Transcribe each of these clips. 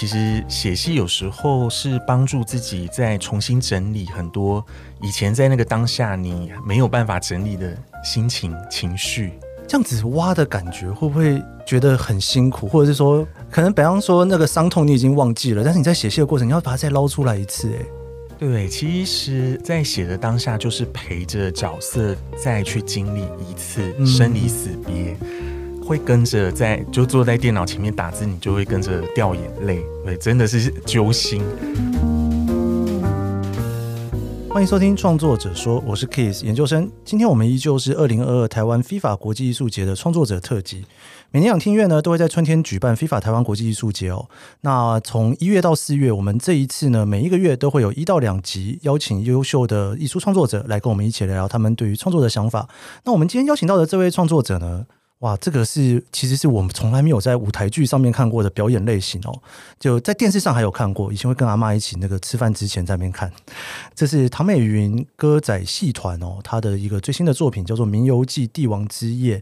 其实写戏有时候是帮助自己再重新整理很多以前在那个当下你没有办法整理的心情情绪。这样子挖的感觉会不会觉得很辛苦？或者是说，可能比方说那个伤痛你已经忘记了，但是你在写戏的过程，你要把它再捞出来一次，哎。对，其实，在写的当下，就是陪着角色再去经历一次生离死别，嗯、会跟着在就坐在电脑前面打字，你就会跟着掉眼泪，对，真的是揪心。欢迎收听创作者说，我是 Kiss 研究生。今天我们依旧是二零二二台湾非法国际艺术节的创作者特辑。每年两厅院呢都会在春天举办非法台湾国际艺术节哦。那从一月到四月，我们这一次呢，每一个月都会有一到两集邀请优秀的艺术创作者来跟我们一起聊聊他们对于创作的想法。那我们今天邀请到的这位创作者呢？哇，这个是其实是我们从来没有在舞台剧上面看过的表演类型哦，就在电视上还有看过，以前会跟阿妈一起那个吃饭之前在那边看。这是唐美云歌仔戏团哦，他的一个最新的作品叫做《冥游记帝王之夜》。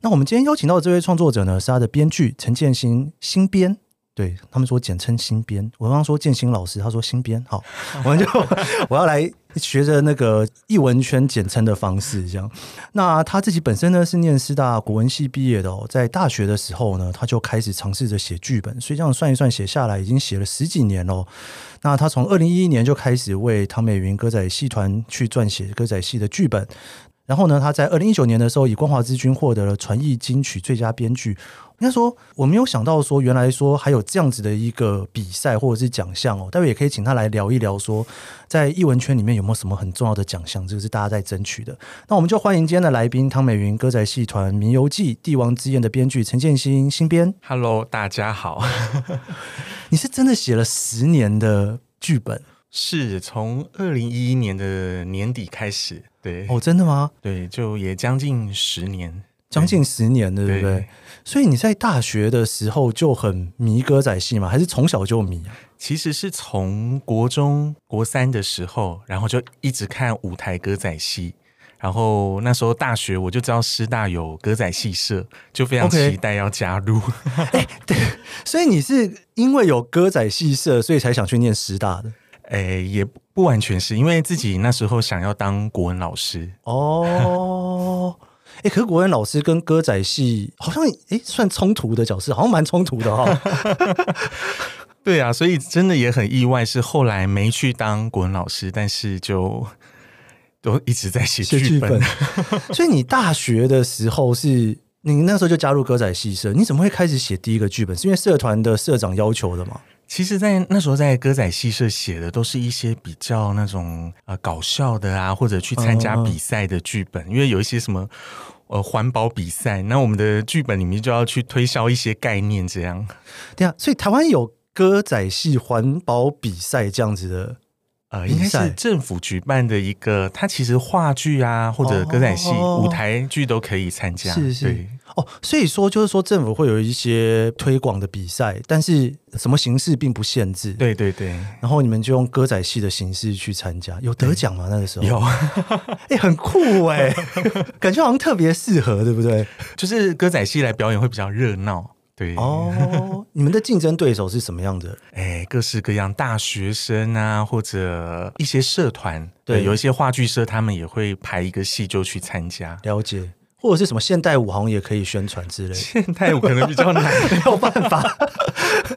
那我们今天邀请到的这位创作者呢，是他的编剧陈建新新编。对他们说简称新编，我刚刚说建新老师，他说新编，好，我们就 我要来学着那个译文圈简称的方式，这样。那他自己本身呢是念师大国文系毕业的哦，在大学的时候呢，他就开始尝试着写剧本，所以这样算一算，写下来已经写了十几年喽。那他从二零一一年就开始为唐美云歌仔戏团去撰写歌仔戏的剧本，然后呢，他在二零一九年的时候以光华之君获得了传艺金曲最佳编剧。应该说，我没有想到说，原来说还有这样子的一个比赛或者是奖项哦。待会也可以请他来聊一聊，说在艺文圈里面有没有什么很重要的奖项，这个是大家在争取的。那我们就欢迎今天的来宾，汤美云歌仔戏团《名游记帝王之宴》的编剧陈建新新编。Hello，大家好。你是真的写了十年的剧本？是从二零一一年的年底开始。对，哦，真的吗？对，就也将近十年。将近十年了，对不对？对，所以你在大学的时候就很迷歌仔戏吗？还是从小就迷啊？其实是从国中国三的时候，然后就一直看舞台歌仔戏。然后那时候大学我就知道师大有歌仔戏社，就非常期待要加入。哎，对，所以你是因为有歌仔戏社，所以才想去念师大的？哎，也不完全是因为自己那时候想要当国文老师哦。哎，可是国文老师跟歌仔戏好像哎算冲突的角色，好像蛮冲突的哈、哦。对啊，所以真的也很意外，是后来没去当国文老师，但是就都一直在写剧本。所以你大学的时候是你那时候就加入歌仔戏社，你怎么会开始写第一个剧本？是因为社团的社长要求的吗？其实，在那时候在歌仔戏社写的都是一些比较那种呃搞笑的啊，或者去参加比赛的剧本，嗯、因为有一些什么呃环保比赛，那我们的剧本里面就要去推销一些概念，这样。对啊，所以台湾有歌仔戏环保比赛这样子的。呃，应该是政府举办的一个，它其实话剧啊，或者歌仔戏、哦、舞台剧都可以参加。是是哦，所以说就是说政府会有一些推广的比赛，但是什么形式并不限制。对对对。然后你们就用歌仔戏的形式去参加，有得奖吗？那个时候有，哎、欸，很酷哎，感觉好像特别适合，对不对？就是歌仔戏来表演会比较热闹。对哦，你们的竞争对手是什么样的？哎，各式各样，大学生啊，或者一些社团，对，有一些话剧社，他们也会排一个戏就去参加。了解，或者是什么现代舞好像也可以宣传之类。现代舞可能比较难，没有办法。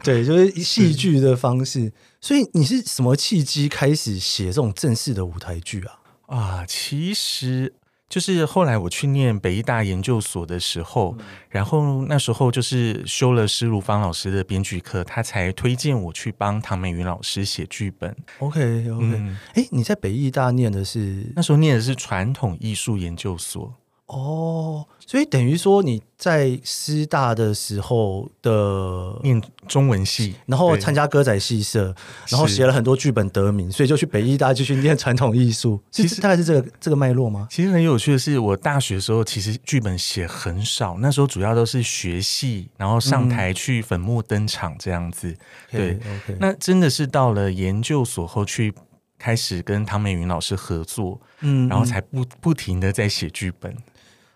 对，就是戏剧的方式。所以你是什么契机开始写这种正式的舞台剧啊？啊，其实。就是后来我去念北艺大研究所的时候，嗯、然后那时候就是修了施如芳老师的编剧课，他才推荐我去帮唐美云老师写剧本。OK OK，哎、嗯，你在北艺大念的是那时候念的是传统艺术研究所。哦，所以等于说你在师大的时候的念中文系，然后参加歌仔戏社，然后写了很多剧本得名，所以就去北艺大继续念传统艺术。其实大概是这个这个脉络吗？其实很有趣的是，我大学的时候其实剧本写很少，那时候主要都是学戏，然后上台去粉墨登场这样子。嗯、对，okay, okay. 那真的是到了研究所后去开始跟唐美云老师合作，嗯，然后才不不停的在写剧本。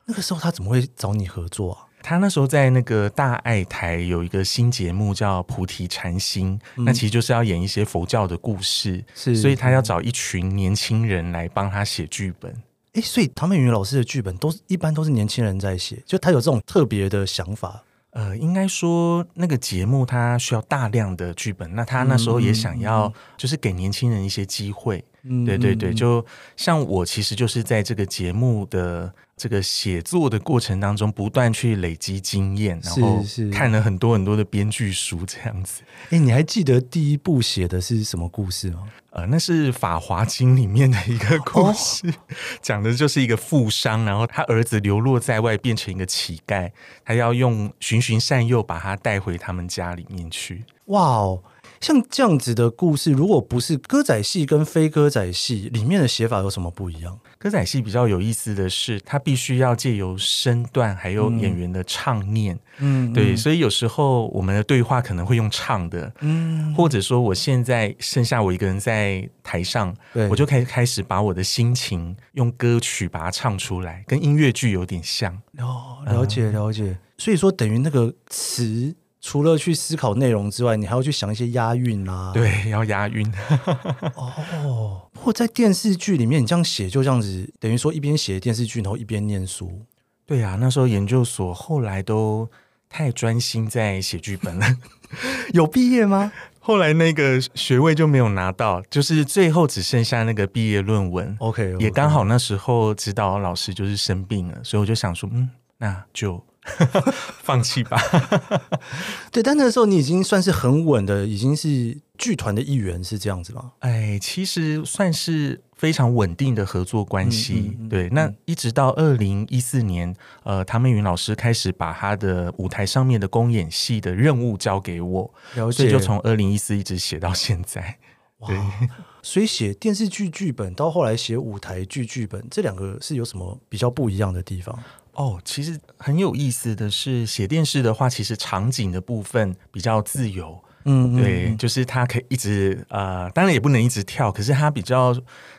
那个时候他怎么会找你合作啊？他那时候在那个大爱台有一个新节目叫《菩提禅心》，嗯，那其实就是要演一些佛教的故事，是，所以他要找一群年轻人来帮他写剧本。哎，所以唐美云老师的剧本都是一般都是年轻人在写，就他有这种特别的想法。呃，应该说那个节目他需要大量的剧本，那他那时候也想要就是给年轻人一些机会。嗯，对对对，就像我其实就是在这个节目的。这个写作的过程当中，不断去累积经验，然后看了很多很多的编剧书，这样子。哎，你还记得第一部写的是什么故事吗？呃，那是《法华经》里面的一个故事，哦，讲的就是一个富商，然后他儿子流落在外，变成一个乞丐，他要用循循善诱把他带回他们家里面去。哇哦！像这样子的故事，如果不是歌仔戏跟非歌仔戏里面的写法有什么不一样？歌仔戏比较有意思的是，它必须要借由身段还有演员的唱念，嗯，对，嗯、所以有时候我们的对话可能会用唱的，嗯，或者说我现在剩下我一个人在台上，对，我就开开始把我的心情用歌曲把它唱出来，跟音乐剧有点像。哦，了解了解，嗯、所以说等于那个词。除了去思考内容之外，你还要去想一些押韵啊。对，要押韵。哦，或在电视剧里面，你这样写就这样子，等于说一边写电视剧，然后一边念书。对啊，那时候研究所后来都太专心在写剧本了。有毕业吗？后来那个学位就没有拿到，就是最后只剩下那个毕业论文。OK，, okay. 也刚好那时候指导老师就是生病了，所以我就想说，嗯，那就。放弃吧。对，但那个时候你已经算是很稳的，已经是剧团的一员，是这样子吗？哎，其实算是非常稳定的合作关系。嗯嗯嗯、对，那一直到二零一四年，呃，唐美云老师开始把他的舞台上面的公演戏的任务交给我，所以就从二零一四一直写到现在。哇，所以写电视剧剧本到后来写舞台剧剧本，这两个是有什么比较不一样的地方？哦，其实很有意思的是，写电视的话，其实场景的部分比较自由，嗯，对，嗯、就是它可以一直呃，当然也不能一直跳，可是它比较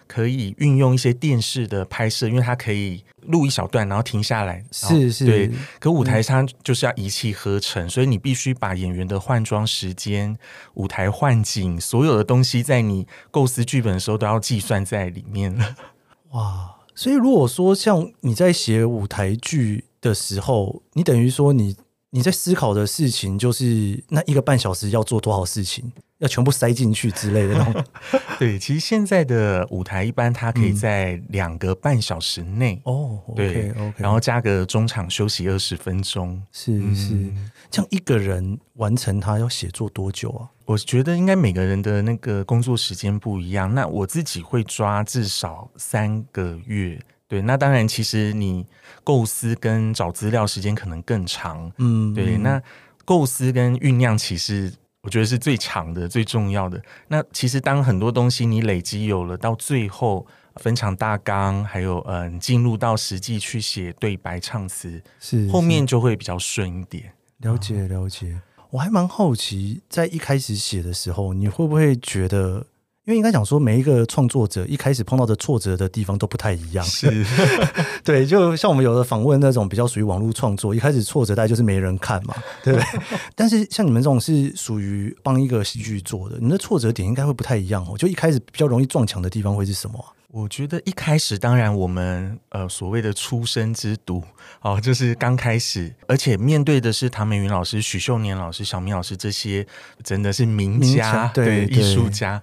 可以运用一些电视的拍摄，因为它可以录一小段，然后停下来，是是，对。可舞台上就是要一气呵成，嗯、所以你必须把演员的换装时间、舞台换景，所有的东西在你构思剧本的时候都要计算在里面了。哇！所以，如果说像你在写舞台剧的时候，你等于说你你在思考的事情，就是那一个半小时要做多少事情，要全部塞进去之类的那种。对，其实现在的舞台一般它可以在两个半小时内哦，对，OK，然后加个中场休息二十分钟，是是。嗯像一个人完成他要写作多久啊？我觉得应该每个人的那个工作时间不一样。那我自己会抓至少三个月。对，那当然，其实你构思跟找资料时间可能更长。嗯，对。那构思跟酝酿，其实我觉得是最长的、最重要的。那其实当很多东西你累积有了，到最后分场大纲，还有嗯，进入到实际去写对白、唱词，是后面就会比较顺一点。了解了解，我还蛮好奇，在一开始写的时候，你会不会觉得，因为应该讲说，每一个创作者一开始碰到的挫折的地方都不太一样。是，对，就像我们有的访问那种比较属于网络创作，一开始挫折大概就是没人看嘛，对不对？但是像你们这种是属于帮一个戏剧做的，你的挫折点应该会不太一样哦。就一开始比较容易撞墙的地方会是什么？我觉得一开始，当然我们呃所谓的出生之犊哦，就是刚开始，而且面对的是唐美云老师、许秀年老师、小明老师这些真的是名家，对艺术家，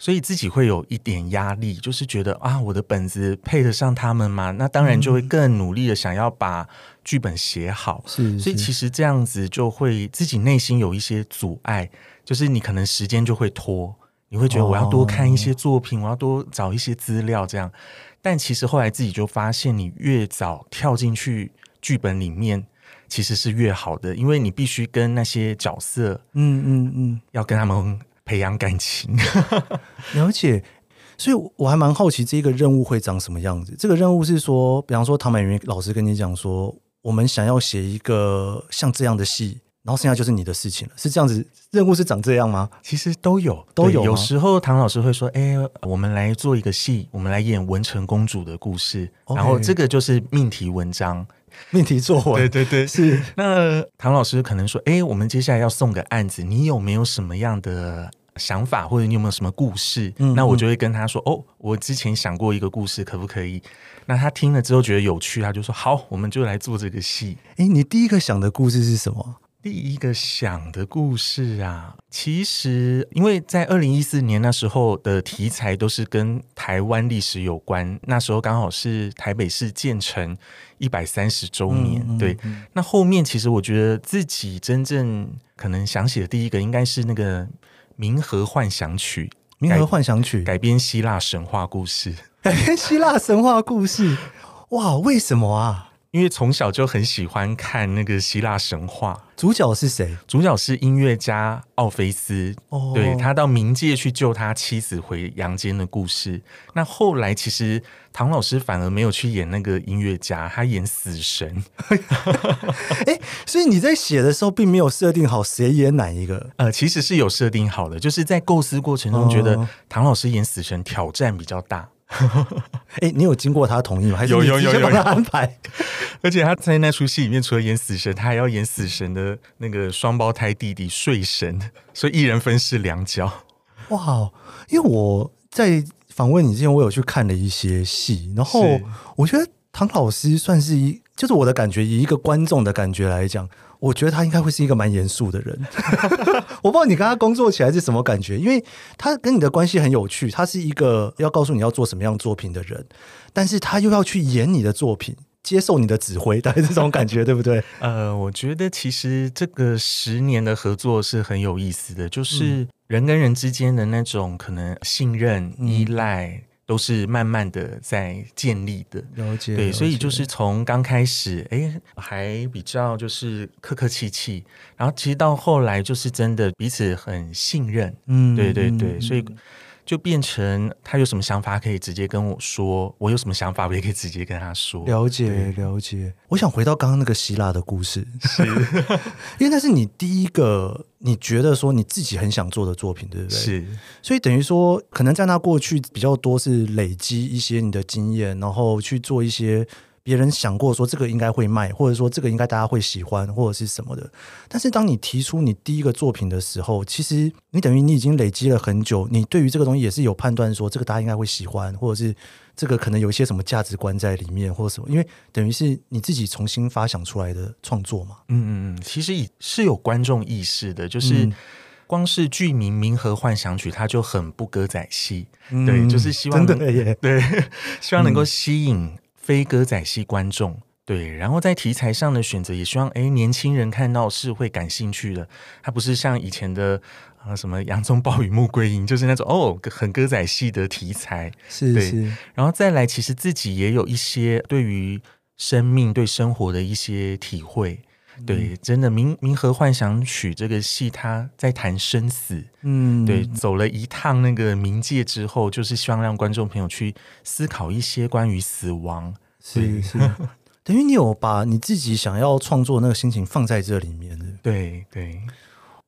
所以自己会有一点压力，就是觉得啊，我的本子配得上他们吗？那当然就会更努力的想要把剧本写好。是，是，所以其实这样子就会自己内心有一些阻碍，就是你可能时间就会拖。你会觉得我要多看一些作品，哦、我要多找一些资料，这样。但其实后来自己就发现，你越早跳进去剧本里面，其实是越好的，因为你必须跟那些角色，嗯嗯嗯，要跟他们培养感情。了解。所以我还蛮好奇，这个任务会长什么样子？这个任务是说，比方说唐美云老师跟你讲说，我们想要写一个像这样的戏。然后剩下就是你的事情了，是这样子？任务是长这样吗？其实都有，都有。有时候唐老师会说：“哎，我们来做一个戏，我们来演文成公主的故事。” Okay. 然后这个就是命题文章，命题作文。对对对，是。那唐老师可能说：“哎，我们接下来要送个案子，你有没有什么样的想法，或者你有没有什么故事？”嗯，那我就会跟他说：“哦，我之前想过一个故事，可不可以？”那他听了之后觉得有趣，他就说：“好，我们就来做这个戏。”哎，你第一个想的故事是什么？第一个想的故事啊，其实因为在二零一四年那时候的题材都是跟台湾历史有关，那时候刚好是台北市建成一百三十周年。嗯、对、嗯，那后面其实我觉得自己真正可能想写的第一个，应该是那个《冥河幻想曲》。冥河幻想曲改编希腊神话故事，改编希腊神话故事，哇，为什么啊？因为从小就很喜欢看那个希腊神话，主角是谁？主角是音乐家奥菲斯，哦、对，他到冥界去救他妻子回阳间的故事。那后来其实唐老师反而没有去演那个音乐家，他演死神。哎，所以你在写的时候并没有设定好谁演哪一个？呃，其实是有设定好的，就是在构思过程中觉得唐老师演死神挑战比较大。哎、欸，你有经过他同意吗？还是你直接帮他安排？而且他在那出戏里面，除了演死神，他还要演死神的那个双胞胎弟弟睡神，所以一人分饰两角。哇！因为我在访问你之前，我有去看了一些戏，然后我觉得唐老师算是一，就是我的感觉，以一个观众的感觉来讲。我觉得他应该会是一个蛮严肃的人，我不知道你跟他工作起来是什么感觉，因为他跟你的关系很有趣，他是一个要告诉你要做什么样作品的人，但是他又要去演你的作品，接受你的指挥，大概这种感觉，对不对？呃，我觉得其实这个十年的合作是很有意思的，就是人跟人之间的那种可能信任、依赖。都是慢慢的在建立的，了解。对，所以就是从刚开始，哎，还比较就是客客气气，然后其实到后来就是真的彼此很信任，嗯，对对对，嗯、所以。就变成他有什么想法可以直接跟我说，我有什么想法我也可以直接跟他说。了解了解。我想回到刚刚那个希腊的故事，是 因为那是你第一个你觉得说你自己很想做的作品，对不对？是。所以等于说，可能在那过去比较多是累积一些你的经验，然后去做一些。别人想过说这个应该会卖，或者说这个应该大家会喜欢，或者是什么的。但是当你提出你第一个作品的时候，其实你等于你已经累积了很久，你对于这个东西也是有判断，说这个大家应该会喜欢，或者是这个可能有一些什么价值观在里面，或者什么。因为等于是你自己重新发想出来的创作嘛。嗯嗯嗯，其实是有观众意识的，就是光是剧名《冥河幻想曲》，它就很不歌仔戏，嗯，对，就是希望真的耶，对，希望能够吸引。非歌仔戏观众对，然后在题材上的选择也希望，哎，年轻人看到是会感兴趣的。它不是像以前的啊、呃、什么洋葱暴雨、穆桂英，就是那种哦很歌仔戏的题材。是是，然后再来，其实自己也有一些对于生命、对生活的一些体会。对，真的《冥冥河幻想曲》这个戏，他在谈生死。嗯，对，走了一趟那个冥界之后，就是希望让观众朋友去思考一些关于死亡。是是，等于你有把你自己想要创作那个心情放在这里面。对对，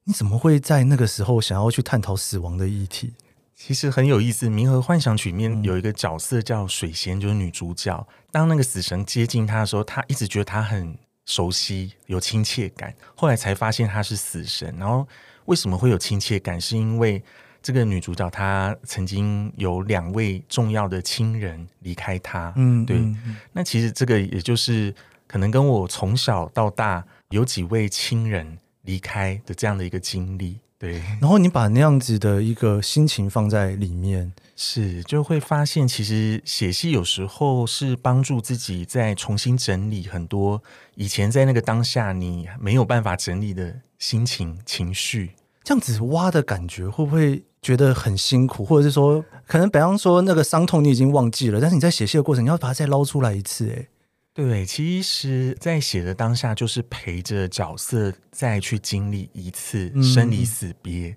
你怎么会在那个时候想要去探讨死亡的议题？其实很有意思，《冥河幻想曲》里面有一个角色叫水仙，就是女主角。当那个死神接近她的时候，她一直觉得她很。熟悉，有亲切感，后来才发现他是死神。然后为什么会有亲切感？是因为这个女主角她曾经有两位重要的亲人离开她。嗯，对。嗯，那其实这个也就是可能跟我从小到大有几位亲人离开的这样的一个经历。对，然后你把那样子的一个心情放在里面，是就会发现，其实写戏有时候是帮助自己再重新整理很多以前在那个当下你没有办法整理的心情情绪。这样子挖的感觉，会不会觉得很辛苦？或者是说，可能比方说那个伤痛你已经忘记了，但是你在写戏的过程，你要把它再捞出来一次，哎。对，其实，在写的当下，就是陪着角色再去经历一次生离死别，嗯、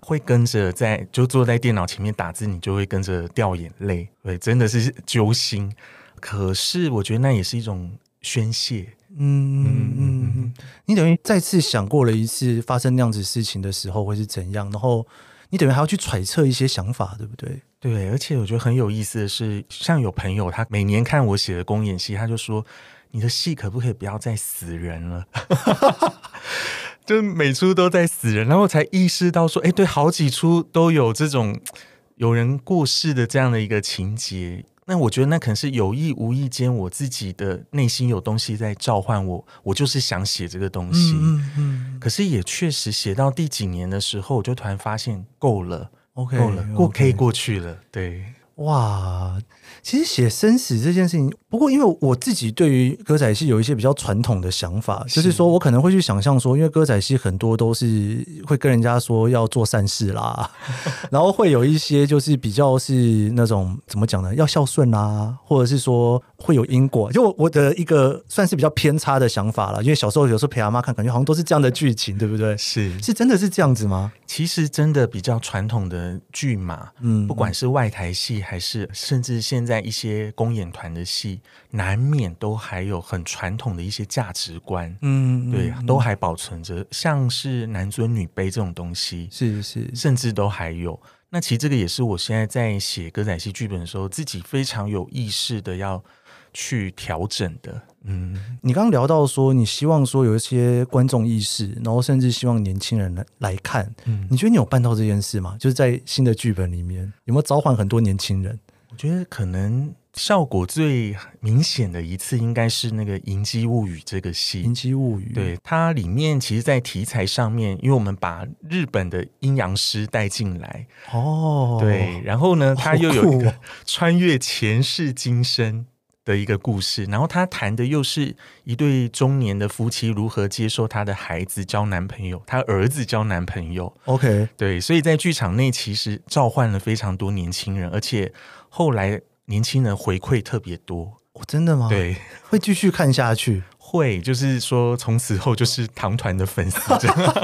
会跟着在就坐在电脑前面打字，你就会跟着掉眼泪，对，真的是揪心。可是，我觉得那也是一种宣泄。嗯嗯嗯嗯，你等于再次想过了一次发生那样子事情的时候会是怎样，然后。你等于还要去揣测一些想法，对不对？对，而且我觉得很有意思的是，像有朋友他每年看我写的公演戏，他就说：“你的戏可不可以不要再死人了？就每出都在死人，然后才意识到说，哎，对，好几出都有这种有人过世的这样的一个情节。那我觉得那可能是有意无意间，我自己的内心有东西在召唤我，我就是想写这个东西。嗯嗯嗯。可是也确实写到第几年的时候，我就突然发现够了，OK，够了，过可以过去了，对。哇，其实写生死这件事情，不过因为我自己对于歌仔戏有一些比较传统的想法，是就是说我可能会去想象说，因为歌仔戏很多都是会跟人家说要做善事啦，然后会有一些就是比较是那种怎么讲呢，要孝顺啦，或者是说会有因果，就我的一个算是比较偏差的想法了。因为小时候有时候陪阿妈看，感觉好像都是这样的剧情，对不对？是是真的是这样子吗？其实真的比较传统的剧嘛，嗯，不管是外台戏。还是甚至现在一些公演团的戏，难免都还有很传统的一些价值观，嗯，对，都还保存着，像是男尊女卑这种东西，是是，甚至都还有。那其实这个也是我现在在写歌仔戏剧本的时候，自己非常有意识的要去调整的。嗯，你刚刚聊到说，你希望说有一些观众意识，然后甚至希望年轻人来来看。嗯，你觉得你有办到这件事吗？就是在新的剧本里面，有没有召唤很多年轻人？我觉得可能效果最明显的一次，应该是那个《迎击物语》这个戏，《迎击物语》。对，它里面其实，在题材上面，因为我们把日本的阴阳师带进来，哦，对，然后呢，它又有一个穿越前世今生。的一个故事，然后他谈的又是一对中年的夫妻如何接受他的孩子交男朋友，他儿子交男朋友。OK，对，所以在剧场内其实召唤了非常多年轻人，而且后来年轻人回馈特别多。哦，真的吗？对，会继续看下去。会，就是说从此后就是唐团的粉丝。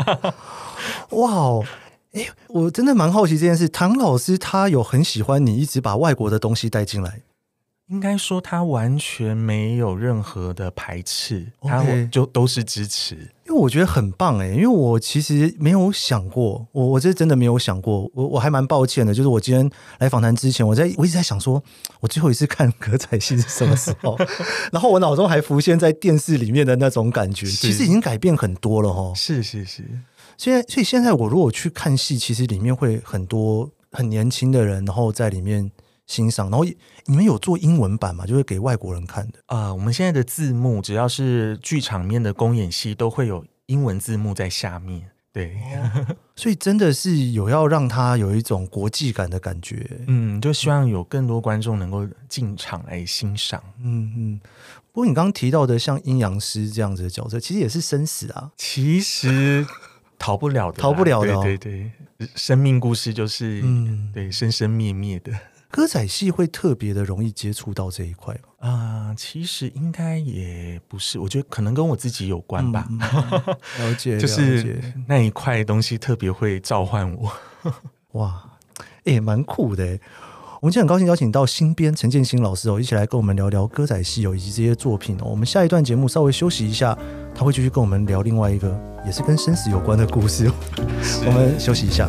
哇哦，哎，我真的蛮好奇这件事。唐老师他有很喜欢你一直把外国的东西带进来。应该说，他完全没有任何的排斥.他就都是支持。因为我觉得很棒哎，因为我其实没有想过，我我这真的没有想过，我我还蛮抱歉的。就是我今天来访谈之前，我在我一直在想说，我最后一次看歌仔戏是什么时候？然后我脑中还浮现在电视里面的那种感觉，其实已经改变很多了哈。是是是，现在所以现在我如果去看戏，其实里面会很多很年轻的人，然后在里面。欣赏，然后你们有做英文版吗？就是给外国人看的啊、呃。我们现在的字幕，只要是剧场面的公演戏，都会有英文字幕在下面。对，哦、所以真的是有要让他有一种国际感的感觉。嗯，就希望有更多观众能够进场来欣赏。嗯嗯。不过你刚刚提到的像阴阳师这样子的角色，其实也是生死啊。其实逃不了的，逃不了的、哦。对对对，生命故事就是嗯，对，生生灭灭的。歌仔戏会特别的容易接触到这一块吗？啊、呃，其实应该也不是，我觉得可能跟我自己有关吧。嗯、了解，就是那一块东西特别会召唤我。哇，也、欸，蛮酷的。我们今天很高兴邀请到新编陈建新老师哦，一起来跟我们聊聊歌仔戏哦，以及这些作品哦。我们下一段节目稍微休息一下，他会继续跟我们聊另外一个也是跟生死有关的故事哦。我们休息一下。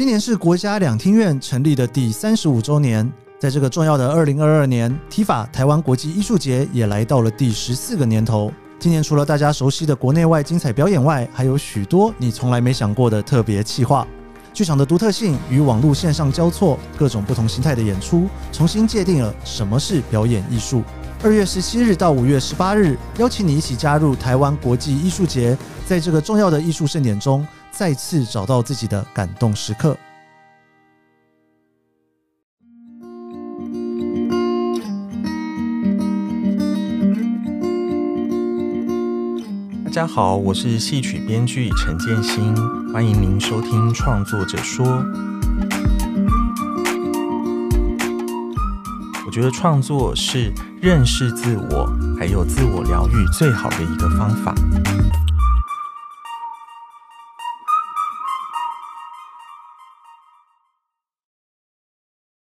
今年是国家两厅院成立的第三十五周年，在这个重要的二零二二年，TIFA 台湾国际艺术节也来到了第十四个年头。今年除了大家熟悉的国内外精彩表演外，还有许多你从来没想过的特别企划。剧场的独特性与网络线上交错，各种不同形态的演出，重新界定了什么是表演艺术。二月十七日到五月十八日，邀请你一起加入台湾国际艺术节，在这个重要的艺术盛典中。再次找到自己的感动时刻。大家好，我是戏曲编剧陈建新，欢迎您收听《创作者说》。我觉得创作是认识自我，还有自我疗愈最好的一个方法。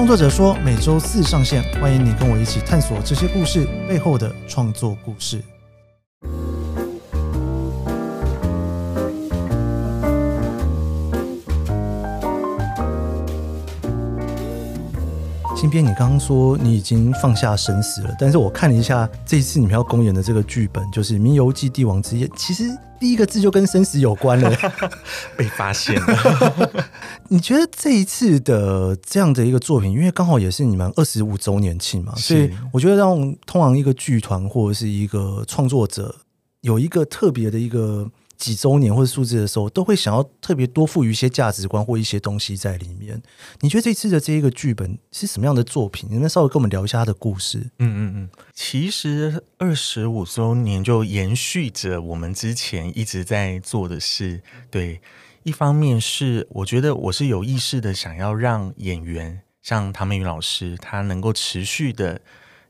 创作者说每周四上线，欢迎你跟我一起探索这些故事背后的创作故事。新编，你刚刚说你已经放下生死了，但是我看了一下这一次你们要公演的这个剧本，就是《名游记帝王之夜》，其实第一个字就跟生死有关了，被发现了。你觉得这一次的这样的一个作品，因为刚好也是你们二十五周年庆嘛，所以我觉得让通常一个剧团或者是一个创作者有一个特别的一个。几周年或者数字的时候，都会想要特别多赋予一些价值观或一些东西在里面。你觉得这次的这一个剧本是什么样的作品？你能稍微跟我们聊一下它的故事？嗯嗯嗯，其实二十五周年就延续着我们之前一直在做的事。对，一方面是我觉得我是有意识的想要让演员像唐美云老师，他能够持续的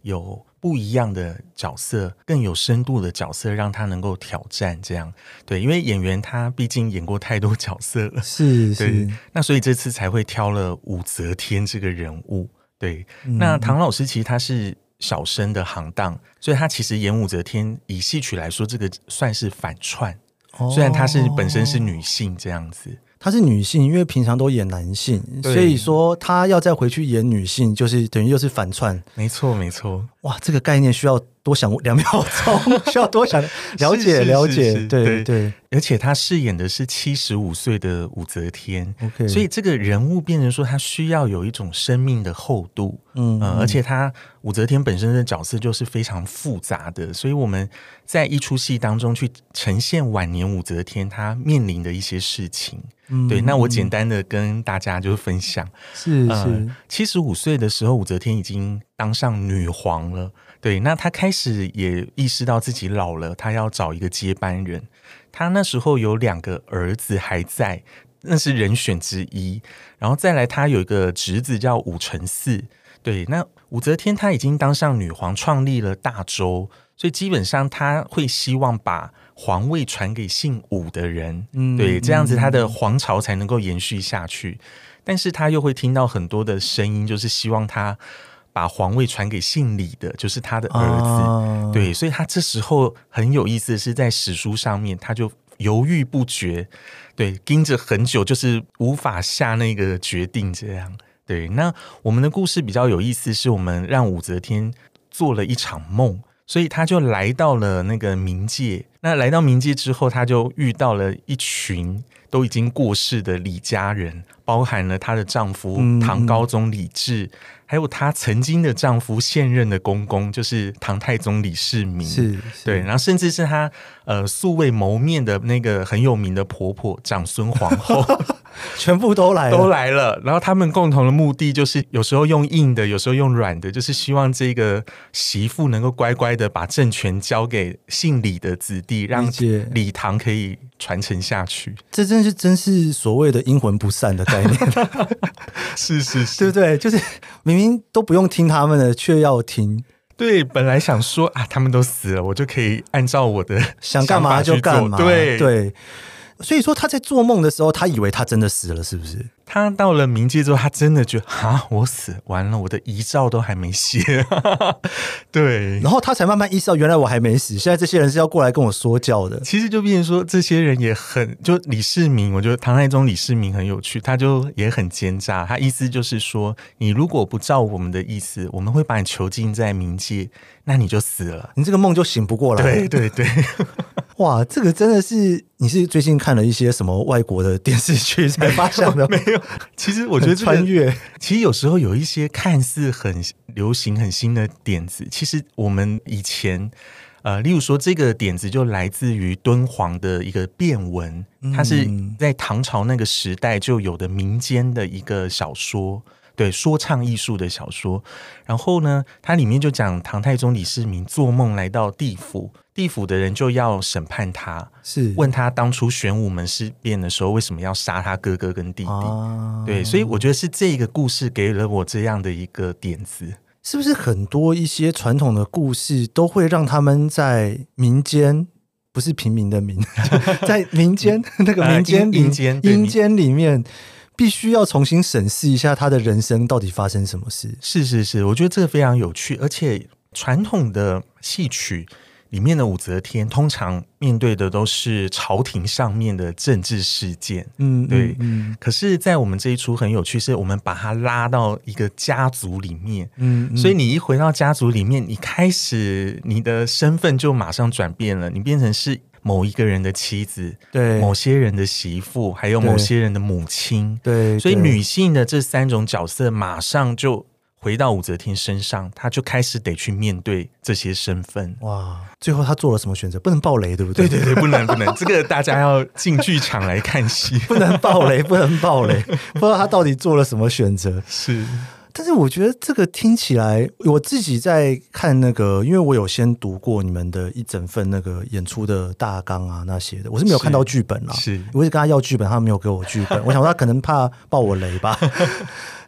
有。不一样的角色，更有深度的角色，让他能够挑战这样。对，因为演员他毕竟演过太多角色了，是是。那所以这次才会挑了武则天这个人物。对，嗯、那唐老师其实他是小生的行当，所以他其实演武则天，以戏曲来说，这个算是反串。哦、虽然她是本身是女性这样子。她是女性，因为平常都演男性，所以说她要再回去演女性，就是等于又是反串。没错，没错。哇，这个概念需要多想两秒钟，需要多想了解了解。对对对，而且他饰演的是七十五岁的武则天，OK，所以这个人物变成说他需要有一种生命的厚度。嗯，嗯，而且他武则天本身的角色就是非常复杂的，所以我们在一出戏当中去呈现晚年武则天她面临的一些事情。对，那我简单的跟大家就是分享，是是，七十五岁的时候，武则天已经当上女皇了。对，那她开始也意识到自己老了，她要找一个接班人。她那时候有两个儿子还在，那是人选之一。然后再来，她有一个侄子叫武承嗣。对，那武则天她已经当上女皇，创立了大周，所以基本上她会希望把。皇位传给姓武的人，嗯，对，这样子他的皇朝才能够延续下去。但是他又会听到很多的声音，就是希望他把皇位传给姓李的，就是他的儿子。哦、对，所以他这时候很有意思的是，在史书上面他就犹豫不决，对，盯着很久，就是无法下那个决定。这样，对。那我们的故事比较有意思，是我们让武则天做了一场梦。所以他就来到了那个冥界。那来到冥界之后，他就遇到了一群都已经过世的李家人，包含了她的丈夫唐高宗李治。嗯还有她曾经的丈夫，现任的公公就是唐太宗李世民，是，是。对，然后甚至是她呃素未谋面的那个很有名的婆婆长孙皇后，全部都来了都来了。然后他们共同的目的就是，有时候用硬的，有时候用软的，就是希望这个媳妇能够乖乖的把政权交给姓李的子弟，让李唐可以传承下去。这真是真是所谓的阴魂不散的概念，是是是，对不对？就是明明。都不用听他们的，却要听。对，本来想说啊，他们都死了，我就可以按照我的想干嘛就干嘛。对对，所以说他在做梦的时候，他以为他真的死了，是不是？他到了冥界之后，他真的觉得啊，我死完了，我的遗照都还没写。对，然后他才慢慢意识到，原来我还没死。现在这些人是要过来跟我说教的。其实就变成说，这些人也很就李世民，我觉得唐太宗李世民很有趣，他就也很奸诈。他意思就是说，你如果不照我们的意思，我们会把你囚禁在冥界，那你就死了，你这个梦就醒不过来。对对对，哇，这个真的是你是最近看了一些什么外国的电视剧才发现的？没有。其实我觉得穿越，其实有时候有一些看似很流行、很新的点子，其实我们以前，呃，例如说这个点子就来自于敦煌的一个变文，它是在唐朝那个时代就有的民间的一个小说，对，说唱艺术的小说。然后呢，它里面就讲唐太宗李世民做梦来到地府。地府的人就要审判他，是问他当初玄武门事变的时候为什么要杀他哥哥跟弟弟？啊、对，所以我觉得是这个故事给了我这样的一个点子。是不是很多一些传统的故事都会让他们在民间，不是平民的民，在民间 那个民间民间阴间里面，必须要重新审视一下他的人生到底发生什么事？是是是，我觉得这个非常有趣，而且传统的戏曲。里面的武则天通常面对的都是朝廷上面的政治事件，嗯，对。嗯，可是，在我们这一出很有趣，是我们把它拉到一个家族里面，嗯，所以你一回到家族里面，你开始你的身份就马上转变了，你变成是某一个人的妻子，对，某些人的媳妇，还有某些人的母亲，对，所以女性的这三种角色马上就。回到武则天身上，他就开始得去面对这些身份。哇！最后他做了什么选择？不能爆雷，对不对？对对对，不能不能，这个大家要进剧场来看戏，不能爆雷，不能爆雷。不知道他到底做了什么选择？是，但是我觉得这个听起来，我自己在看那个，因为我有先读过你们的一整份那个演出的大纲啊那些的，我是没有看到剧本啊。是，我一直跟他要剧本，他没有给我剧本。我想说他可能怕爆我雷吧，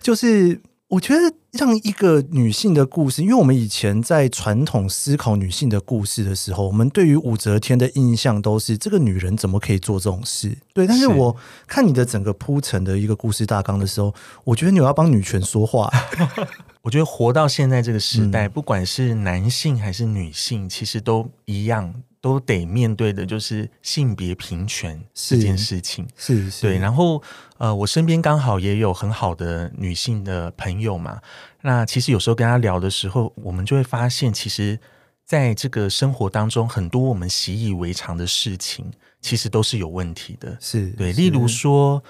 就是。我觉得让一个女性的故事，因为我们以前在传统思考女性的故事的时候，我们对于武则天的印象都是这个女人怎么可以做这种事？对，但是我看你的整个铺陈的一个故事大纲的时候，我觉得你有要帮女权说话。我觉得活到现在这个时代，不管是男性还是女性，其实都一样。都得面对的就是性别平权这件事情，是，是，是对。然后，呃，我身边刚好也有很好的女性的朋友嘛。那其实有时候跟她聊的时候，我们就会发现，其实在这个生活当中，很多我们习以为常的事情，其实都是有问题的。是对，例如说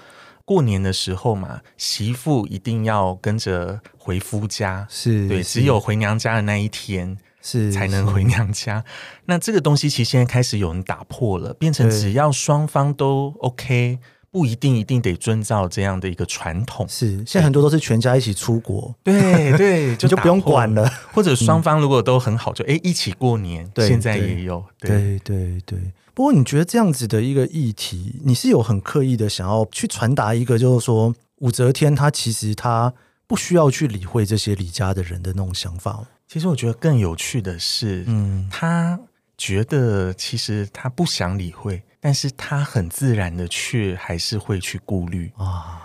过年的时候嘛，媳妇一定要跟着回夫家，是对，只有回娘家的那一天。是才能回娘家，那这个东西其实现在开始有人打破了，变成只要双方都 OK，不一定一定得遵照这样的一个传统。是，现在很多都是全家一起出国，对 对，就就不用管了。或者双方如果都很好，就哎一起过年。对，现在也有。对对对。不过你觉得这样子的一个议题，你是有很刻意的想要去传达一个，就是说武则天她其实她不需要去理会这些李家的人的那种想法吗？其实我觉得更有趣的是，嗯，他觉得其实他不想理会，但是他很自然的却还是会去顾虑啊。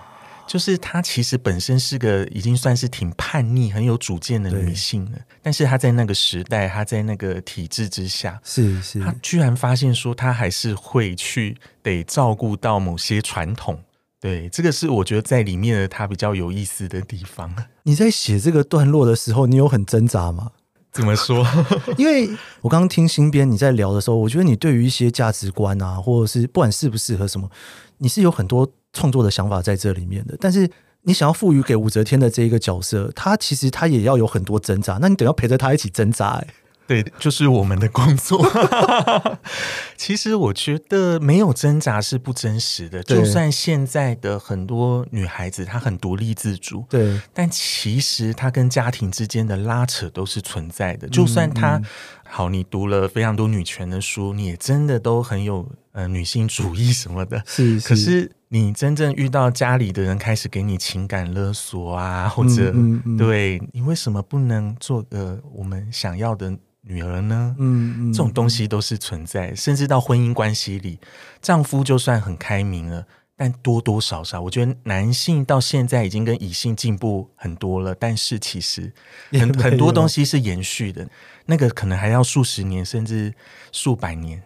就是她其实本身是个已经算是挺叛逆、很有主见的女性了，但是她在那个时代，她在那个体制之下，是是，她居然发现说，她还是会去得照顾到某些传统。对，这个是我觉得在里面的他比较有意思的地方。你在写这个段落的时候，你有很挣扎吗？怎么说？因为我刚刚听新编你在聊的时候，我觉得你对于一些价值观啊，或者是不管适不适合什么，你是有很多创作的想法在这里面的。但是你想要赋予给武则天的这一个角色，他其实他也要有很多挣扎。那你等要陪着他一起挣扎，欸，对，就是我们的工作。其实我觉得没有挣扎是不真实的。就算现在的很多女孩子她很独立自主，对，但其实她跟家庭之间的拉扯都是存在的。就算她、嗯嗯、好，你读了非常多女权的书，你也真的都很有呃女性主义什么的。是，是，可是你真正遇到家里的人开始给你情感勒索啊，或者、嗯嗯嗯、对你为什么不能做个我们想要的？女儿呢？嗯，嗯，这种东西都是存在，甚至到婚姻关系里，丈夫就算很开明了，但多多少少，我觉得男性到现在已经跟乙性进步很多了，但是其实很很多东西是延续的，那个可能还要数十年，甚至数百年。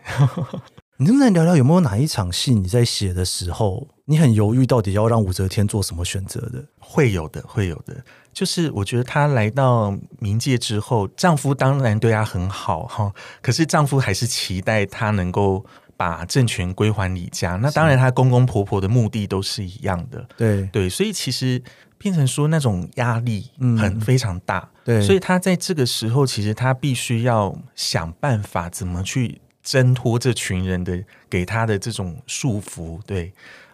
你能不能聊聊有没有哪一场戏你在写的时候，你很犹豫到底要让武则天做什么选择的？会有的，会有的。就是我觉得她来到冥界之后，丈夫当然对她很好哈，可是丈夫还是期待她能够把政权归还李家。那当然，她公公婆婆的目的都是一样的。对对，所以其实变成说那种压力很非常大。对，所以她在这个时候，其实她必须要想办法怎么去。挣脱这群人的给他的这种束缚，对，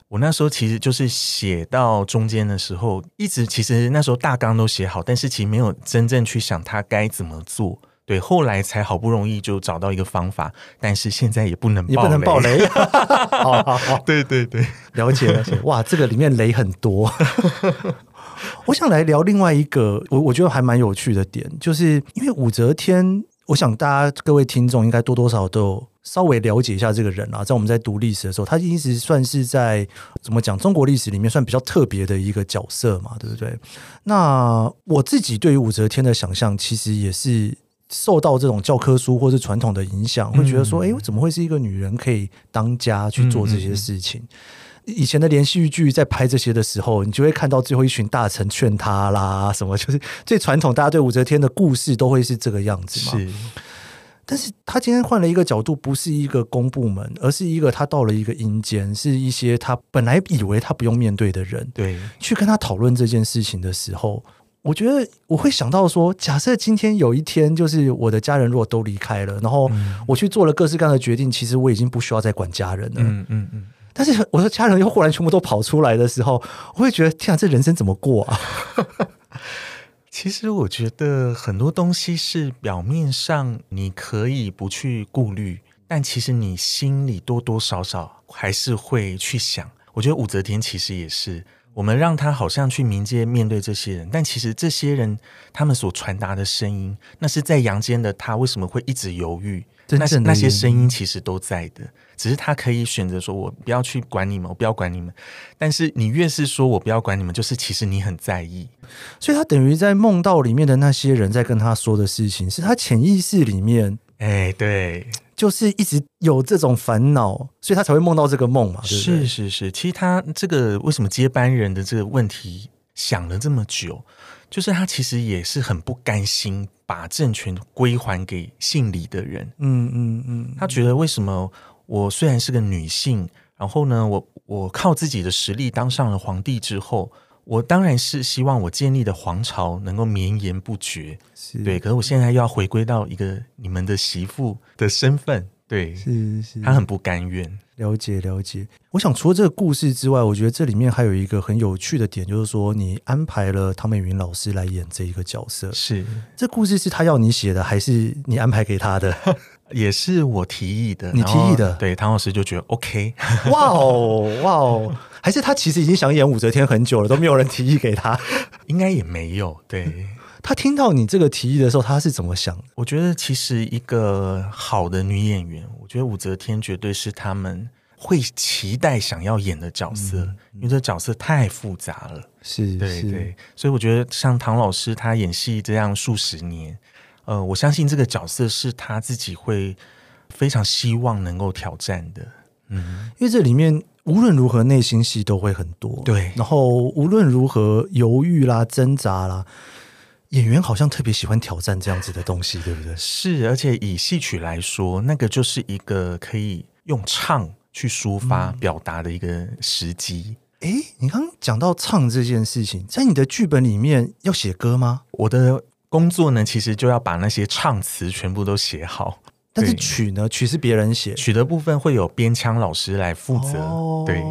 我那时候其实就是写到中间的时候，一直其实那时候大纲都写好，但是其实没有真正去想他该怎么做，对，后来才好不容易就找到一个方法，但是现在也不能也不能爆雷，好好好，对对对，了解了解，哇，这个里面雷很多。我想来聊另外一个，我我觉得还蛮有趣的点，就是因为武则天，我想大家各位听众应该多多少少都有稍微了解一下这个人啊。在我们在读历史的时候，他一直算是在怎么讲中国历史里面算比较特别的一个角色嘛，对不对？那我自己对于武则天的想象，其实也是受到这种教科书或是传统的影响，会觉得说，哎，怎么会是一个女人可以当家去做这些事情？以前的连续剧在拍这些的时候，你就会看到最后一群大臣劝他啦，什么就是最传统，大家对武则天的故事都会是这个样子嘛。是，但是他今天换了一个角度，不是一个公部门，而是一个他到了一个阴间，是一些他本来以为他不用面对的人，对，去跟他讨论这件事情的时候，我觉得我会想到说，假设今天有一天，就是我的家人如果都离开了，然后我去做了各式各样的决定，其实我已经不需要再管家人了。嗯嗯嗯。但是我的家人又忽然全部都跑出来的时候，我会觉得天啊，这人生怎么过啊？其实我觉得很多东西是表面上你可以不去顾虑，但其实你心里多多少少还是会去想。我觉得武则天其实也是，我们让他好像去冥界面对这些人，但其实这些人他们所传达的声音，那是在阳间的他为什么会一直犹豫？那是那些声音其实都在的，只是他可以选择说：“我不要去管你们，我不要管你们。”但是你越是说我不要管你们，就是其实你很在意。所以他等于在梦到里面的那些人在跟他说的事情，是他潜意识里面，哎，对，就是一直有这种烦恼，所以他才会梦到这个梦嘛。是是是，其实他这个为什么接班人的这个问题想了这么久？就是他其实也是很不甘心把政权归还给姓李的人，嗯嗯嗯，他觉得为什么我虽然是个女性，然后呢，我我靠自己的实力当上了皇帝之后，我当然是希望我建立的皇朝能够绵延不绝，对，可是我现在又要回归到一个你们的媳妇的身份，对，是是，她很不甘愿。了解了解，我想除了这个故事之外，我觉得这里面还有一个很有趣的点，就是说你安排了唐美云老师来演这一个角色，是。这故事是他要你写的，还是你安排给他的？也是我提议的，你提议的，对，唐老师就觉得 OK，哇哦 哇哦，还是他其实已经想演武则天很久了，都没有人提议给他，应该也没有，对。他听到你这个提议的时候，他是怎么想？我觉得其实一个好的女演员，我觉得武则天绝对是他们会期待想要演的角色，嗯、因为这角色太复杂了。是，对是对，所以我觉得像唐老师他演戏这样数十年，呃，我相信这个角色是他自己会非常希望能够挑战的。嗯，因为这里面无论如何内心戏都会很多，对，然后无论如何犹豫啦、挣扎啦。演员好像特别喜欢挑战这样子的东西，对不对？是，而且以戏曲来说，那个就是一个可以用唱去抒发、表达的一个时机。哎、嗯，你刚刚讲到唱这件事情，在你的剧本里面要写歌吗？我的工作呢，其实就要把那些唱词全部都写好。但是曲呢？曲是别人写，曲的部分会有编腔老师来负责。哦、对，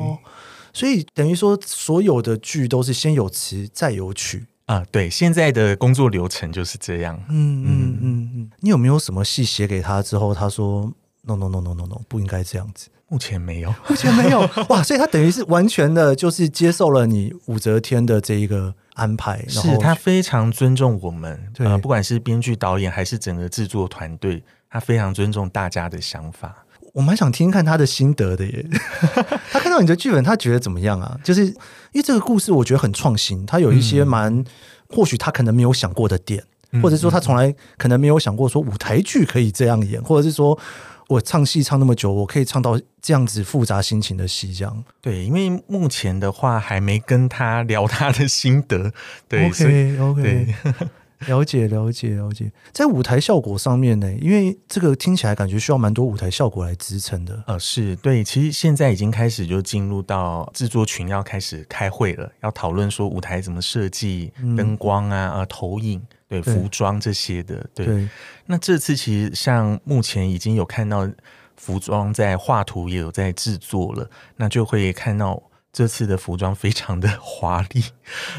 所以等于说，所有的剧都是先有词，再有曲。啊，对，现在的工作流程就是这样。嗯嗯嗯嗯，你有没有什么戏写给他之后，他说 no no no no no no，不应该这样子？目前没有，目前没有。哇，所以他等于是完全的，就是接受了你武则天的这一个安排。然后是他非常尊重我们，对、呃，不管是编剧、导演还是整个制作团队，他非常尊重大家的想法。我蛮想听听看他的心得的耶。他看到你的剧本，他觉得怎么样啊？就是因为这个故事，我觉得很创新，他有一些蛮、嗯、或许他可能没有想过的点，或者说他从来可能没有想过说舞台剧可以这样演，或者是说我唱戏唱那么久，我可以唱到这样子复杂心情的戏，这样。对，因为目前的话还没跟他聊他的心得。对，OK OK。对 了解了解了解，在舞台效果上面呢，因为这个听起来感觉需要蛮多舞台效果来支撑的。呃，是对，其实现在已经开始就进入到制作群要开始开会了，要讨论说舞台怎么设计，灯光啊、呃投影、对服装这些的。对，对那这次其实像目前已经有看到服装在画图，也有在制作了，那就会看到。这次的服装非常的 华丽，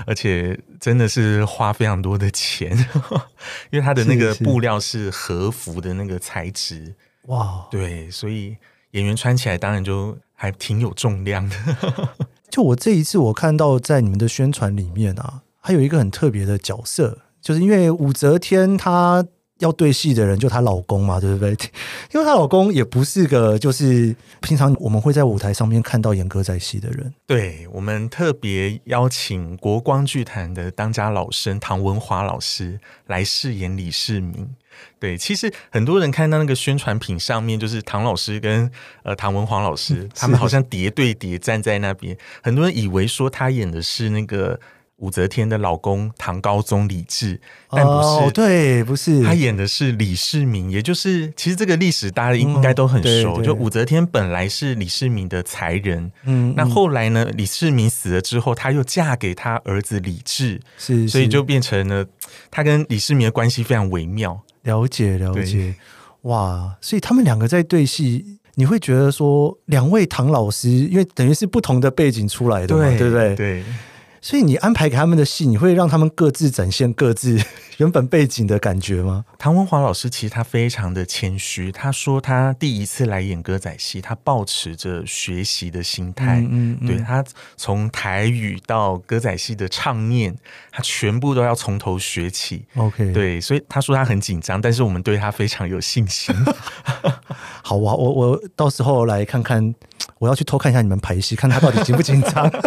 而且真的是花非常多的钱，因为它的那个布料是和服的那个材质。哇，对，所以演员穿起来当然就还挺有重量的。就我这一次我看到在你们的宣传里面啊，还有一个很特别的角色，就是因为武则天她。要对戏的人就她老公嘛，对不对？因为她老公也不是个就是平常我们会在舞台上面看到演歌仔戏的人。对，我们特别邀请国光剧团的当家老生唐文华老师来饰演李世民。对，其实很多人看到那个宣传品上面，就是唐老师跟呃唐文华老师，他们好像叠对叠站在那边，很多人以为说他演的是那个。武则天的老公唐高宗李治，但不是，哦、对，不是他演的是李世民，也就是其实这个历史大家应该都很熟。嗯、就武则天本来是李世民的才人，嗯，那后来呢，李世民死了之后，她又嫁给他儿子李治，是，是，所以就变成了他跟李世民的关系非常微妙。了解，了解，哇，所以他们两个在对戏，你会觉得说，两位唐老师，因为等于是不同的背景出来的嘛，对，对不对？对。所以你安排给他们的戏，你会让他们各自展现各自 原本背景的感觉吗？唐文华老师其实他非常的谦虚，他说他第一次来演歌仔戏，他抱持着学习的心态，嗯，嗯，嗯，对，他从台语到歌仔戏的唱念，他全部都要从头学起。OK，对，所以他说他很紧张，但是我们对他非常有信心。好啊，我我到时候来看看，我要去偷看一下你们排戏，看他到底紧不紧张。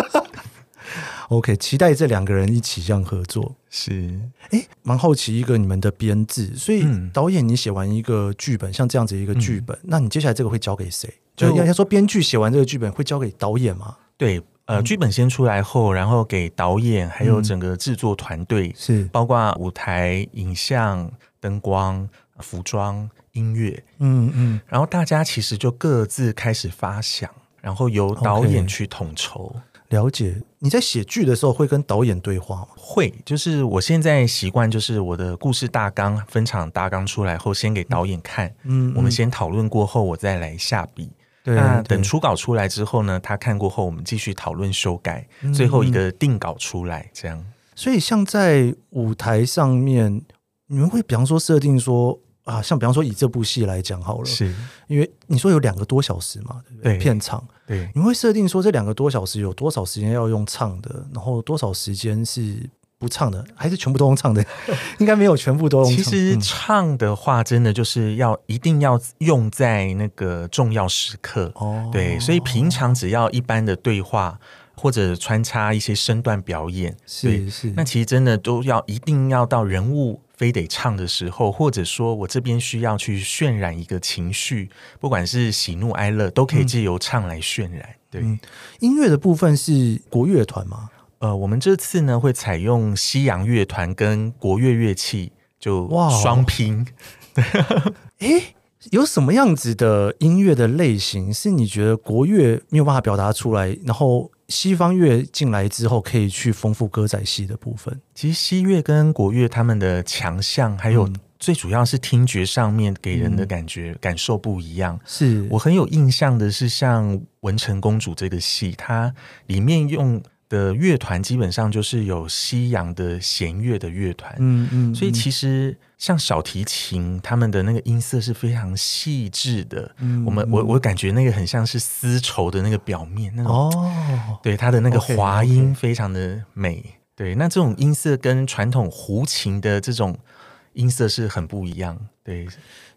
OK，期待这两个人一起这样合作。是，哎，蛮好奇一个你们的编制。所以导演，你写完一个剧本，嗯、像这样子一个剧本，嗯、那你接下来这个会交给谁？就要要说编剧写完这个剧本会交给导演吗？对，呃，剧本先出来后，然后给导演还有整个制作团队，嗯、是包括舞台、影像、灯光、服装、音乐，嗯嗯，然后大家其实就各自开始发想，然后由导演去统筹。了解，你在写剧的时候会跟导演对话吗？会，就是我现在习惯，就是我的故事大纲、分场大纲出来后，先给导演看，嗯，我们先讨论过后，我再来下笔。对，那等初稿出来之后呢，他看过后，我们继续讨论修改，最后一个定稿出来，这样。所以，像在舞台上面，你们会比方说设定说。啊，像比方说以这部戏来讲好了，是因为你说有两个多小时嘛，对不对？对片场，对，你会设定说这两个多小时有多少时间要用唱的，然后多少时间是不唱的，还是全部都用唱的？应该没有全部都用唱。其实唱的话，真的就是要一定要用在那个重要时刻哦。对，所以平常只要一般的对话或者穿插一些身段表演，是是，那其实真的都要一定要到人物。非得唱的时候，或者说我这边需要去渲染一个情绪，不管是喜怒哀乐，都可以借由唱来渲染。嗯、对、嗯，音乐的部分是国乐团吗？呃，我们这次呢会采用西洋乐团跟国乐乐器，就双拼。对，哎，有什么样子的音乐的类型是你觉得国乐没有办法表达出来，然后？西方乐进来之后，可以去丰富歌仔戏的部分。其实西乐跟国乐他们的强项，还有最主要是听觉上面给人的感觉、嗯、感受不一样。是我很有印象的是，像《文成公主》这个戏，它里面用。的乐团基本上就是有西洋的弦乐的乐团，嗯嗯，所以其实像小提琴，他们的那个音色是非常细致的。嗯，我们我我感觉那个很像是丝绸的那个表面那种哦，对，它的那个滑音非常的美。对，那这种音色跟传统胡琴的这种音色是很不一样。对，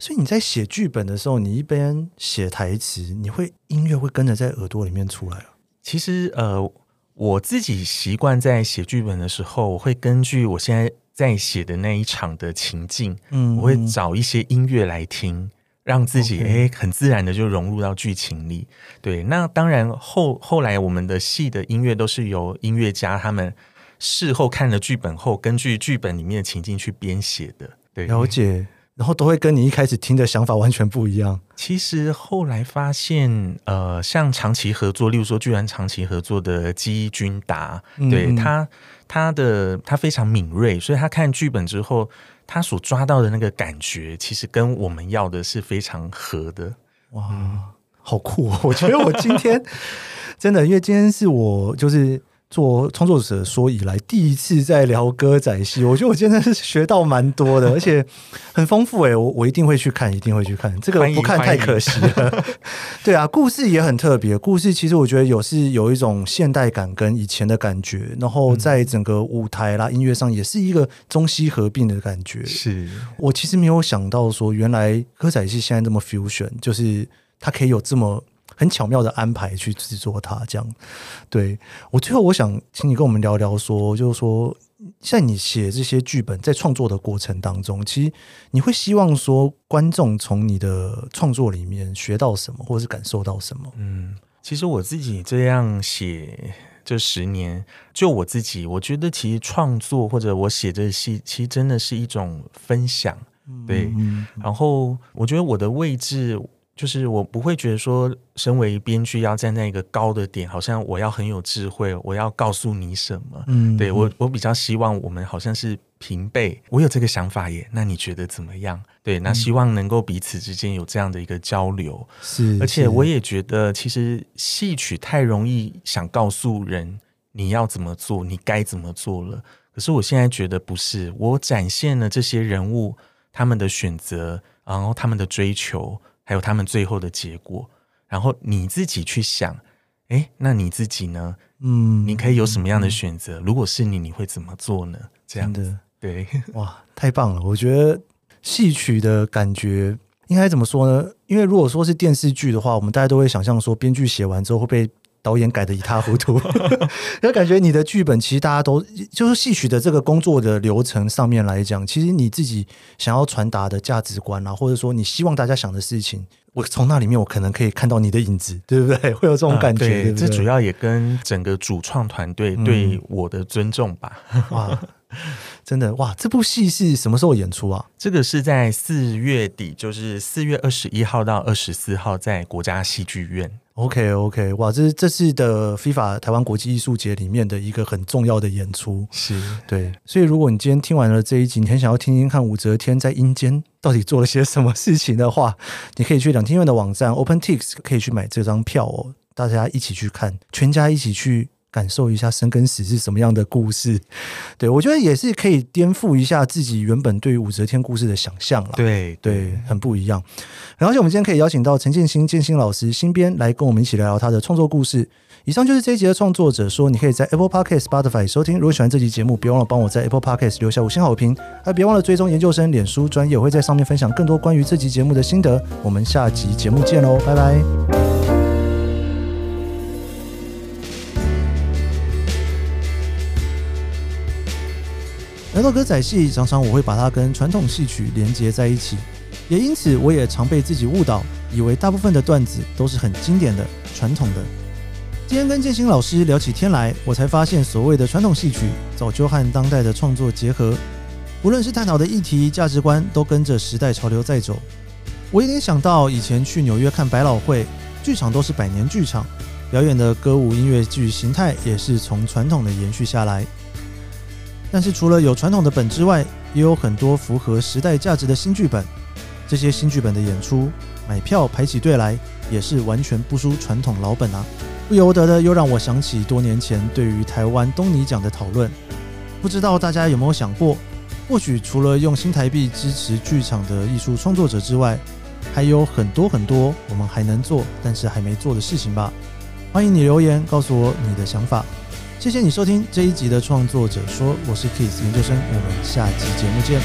所以你在写剧本的时候，你一边写台词，你会音乐会跟着在耳朵里面出来啊？其实呃。我自己习惯在写剧本的时候，我会根据我现在在写的那一场的情境，嗯，我会找一些音乐来听，让自己诶很自然的就融入到剧情里。对，那当然后后来我们的戏的音乐都是由音乐家他们事后看了剧本后，根据剧本里面的情境去编写的。对，了解。然后都会跟你一开始听的想法完全不一样。其实后来发现，呃，像长期合作，例如说居然长期合作的基君达，嗯、对他，他的他非常敏锐，所以他看剧本之后，他所抓到的那个感觉，其实跟我们要的是非常合的。哇，嗯、好酷哦！我觉得我今天 真的，因为今天是我就是。做创作者说以来第一次在聊歌仔戏，我觉得我真的是学到蛮多的，而且很丰富诶，我我一定会去看，一定会去看。这个不看太可惜了。对啊，故事也很特别。故事其实我觉得有是有一种现代感跟以前的感觉，然后在整个舞台啦、音乐上也是一个中西合并的感觉。是我其实没有想到说，原来歌仔戏现在这么 fusion，就是它可以有这么。很巧妙的安排去制作它，这样。对，我最后我想请你跟我们聊聊说，说就是说，像你写这些剧本，在创作的过程当中，其实你会希望说观众从你的创作里面学到什么，或者是感受到什么？嗯，其实我自己这样写这十年，就我自己，我觉得其实创作或者我写这戏，其实真的是一种分享。对，嗯、然后我觉得我的位置。就是我不会觉得说，身为编剧要站在一个高的点，好像我要很有智慧，我要告诉你什么。嗯，对，我我比较希望我们好像是平辈，我有这个想法耶，那你觉得怎么样？对，那希望能够彼此之间有这样的一个交流。是，而且我也觉得，其实戏曲太容易想告诉人你要怎么做，你该怎么做了。可是我现在觉得不是，我展现了这些人物他们的选择，然后他们的追求。还有他们最后的结果，然后你自己去想，哎，那你自己呢？嗯，你可以有什么样的选择？如果是你，你会怎么做呢？这样的，对，哇，太棒了！我觉得戏曲的感觉应该怎么说呢？因为如果说是电视剧的话，我们大家都会想象说，编剧写完之后会被。导演改的一塌糊涂，就感觉你的剧本其实大家都就是戏曲的这个工作的流程上面来讲，其实你自己想要传达的价值观啊，或者说你希望大家想的事情，我从那里面我可能可以看到你的影子，对不对？会有这种感觉。啊、对，对对，这主要也跟整个主创团队对我的尊重吧。嗯、哇，真的哇！这部戏是什么时候演出啊？这个是在四月底，就是四月二十一号到二十四号，在国家戏剧院。OK OK，哇，这是这次的 FIFA 台湾国际艺术节里面的一个很重要的演出，是对。所以如果你今天听完了这一集，你很想要听听看武则天在阴间到底做了些什么事情的话，你可以去两厅院的网站 OpenTix 可以去买这张票哦，大家一起去看，全家一起去。感受一下生跟死是什么样的故事，对，我觉得也是可以颠覆一下自己原本对于武则天故事的想象了。对对，很不一样。然后，我们今天可以邀请到陈建新建新老师新编来跟我们一起聊聊他的创作故事。以上就是这一集的创作者说，你可以在 Apple Podcast、Spotify 收听。如果喜欢这集节目，别忘了帮我在 Apple Podcast 留下五星好评，还别忘了追踪研究生脸书专业，我会在上面分享更多关于这集节目的心得。我们下集节目见喽，拜拜。聊到歌仔戏，常常我会把它跟传统戏曲连接在一起，也因此我也常被自己误导，以为大部分的段子都是很经典的、传统的。今天跟建新老师聊起天来，我才发现所谓的传统戏曲早就和当代的创作结合，无论是探讨的议题、价值观，都跟着时代潮流在走。我有点想到以前去纽约看百老汇，剧场都是百年剧场，表演的歌舞音乐剧形态也是从传统的延续下来。但是除了有传统的本之外，也有很多符合时代价值的新剧本。这些新剧本的演出，买票排起队来，也是完全不输传统老本啊！不由得的又让我想起多年前对于台湾东尼奖的讨论。不知道大家有没有想过，或许除了用新台币支持剧场的艺术创作者之外，还有很多很多我们还能做，但是还没做的事情吧？欢迎你留言告诉我你的想法。谢谢你收听这一集的创作者说，我是 Kiss 研究生，我们下期节目见。